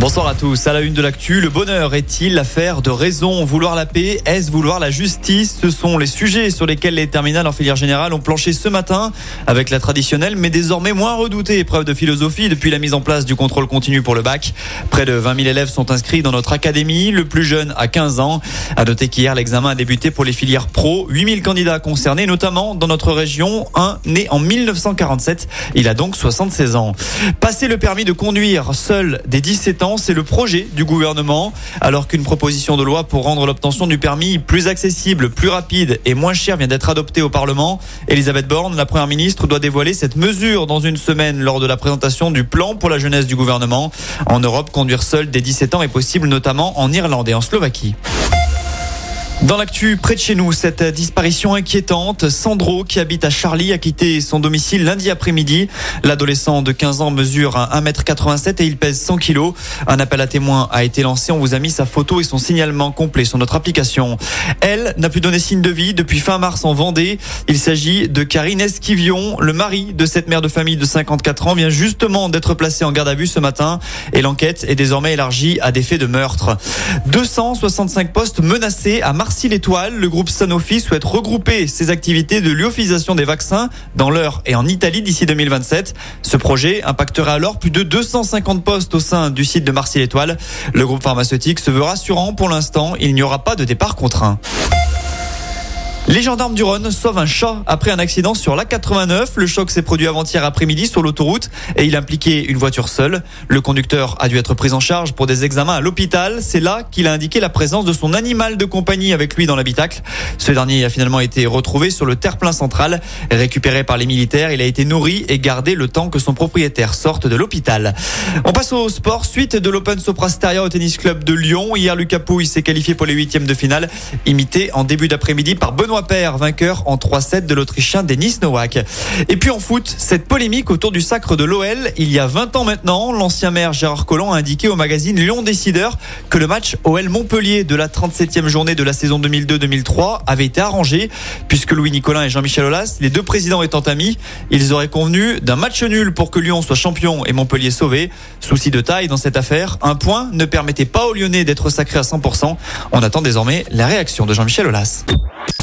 Bonsoir à tous. À la une de l'actu, le bonheur est-il l'affaire de raison? Vouloir la paix, est-ce vouloir la justice? Ce sont les sujets sur lesquels les terminales en filière générale ont planché ce matin avec la traditionnelle mais désormais moins redoutée épreuve de philosophie depuis la mise en place du contrôle continu pour le bac. Près de 20 000 élèves sont inscrits dans notre académie, le plus jeune à 15 ans. À noter qu'hier, l'examen a débuté pour les filières pro. 8 000 candidats concernés, notamment dans notre région, un né en 1947. Il a donc 76 ans. Passer le permis de conduire seul des 17 ans c'est le projet du gouvernement. Alors qu'une proposition de loi pour rendre l'obtention du permis plus accessible, plus rapide et moins cher vient d'être adoptée au Parlement, Elisabeth Borne, la première ministre, doit dévoiler cette mesure dans une semaine lors de la présentation du plan pour la jeunesse du gouvernement. En Europe, conduire seul dès 17 ans est possible, notamment en Irlande et en Slovaquie. Dans l'actu, près de chez nous, cette disparition inquiétante. Sandro, qui habite à Charlie, a quitté son domicile lundi après-midi. L'adolescent de 15 ans mesure 1m87 et il pèse 100 kg. Un appel à témoins a été lancé. On vous a mis sa photo et son signalement complet sur notre application. Elle n'a plus donné signe de vie depuis fin mars en Vendée. Il s'agit de Karine Esquivion. Le mari de cette mère de famille de 54 ans vient justement d'être placé en garde à vue ce matin et l'enquête est désormais élargie à des faits de meurtre. 265 postes menacés à Marseille Marcy l'Étoile, le groupe Sanofi souhaite regrouper ses activités de lyophilisation des vaccins dans l'heure et en Italie d'ici 2027. Ce projet impactera alors plus de 250 postes au sein du site de Marcy l'Étoile. Le groupe pharmaceutique se veut rassurant pour l'instant, il n'y aura pas de départ contraint. Les gendarmes du Rhône sauvent un chat après un accident sur l'A89. Le choc s'est produit avant-hier après-midi sur l'autoroute et il impliquait une voiture seule. Le conducteur a dû être pris en charge pour des examens à l'hôpital. C'est là qu'il a indiqué la présence de son animal de compagnie avec lui dans l'habitacle. Ce dernier a finalement été retrouvé sur le terre-plein central. Récupéré par les militaires, il a été nourri et gardé le temps que son propriétaire sorte de l'hôpital. On passe au sport. Suite de l'Open Soprasteria au tennis club de Lyon. Hier, Lucas Pouille s'est qualifié pour les huitièmes de finale, imité en début d'après-midi par Benoît Père, vainqueur en 3-7 de l'Autrichien Denis Nowak. Et puis en foot, cette polémique autour du sacre de l'OL. Il y a 20 ans maintenant, l'ancien maire Gérard Collomb a indiqué au magazine Lyon Décideur que le match OL Montpellier de la 37e journée de la saison 2002-2003 avait été arrangé puisque Louis Nicolin et Jean-Michel Aulas, les deux présidents étant amis, ils auraient convenu d'un match nul pour que Lyon soit champion et Montpellier sauvé. Souci de taille dans cette affaire, un point ne permettait pas aux Lyonnais d'être sacrés à 100%. On attend désormais la réaction de Jean-Michel Aulas.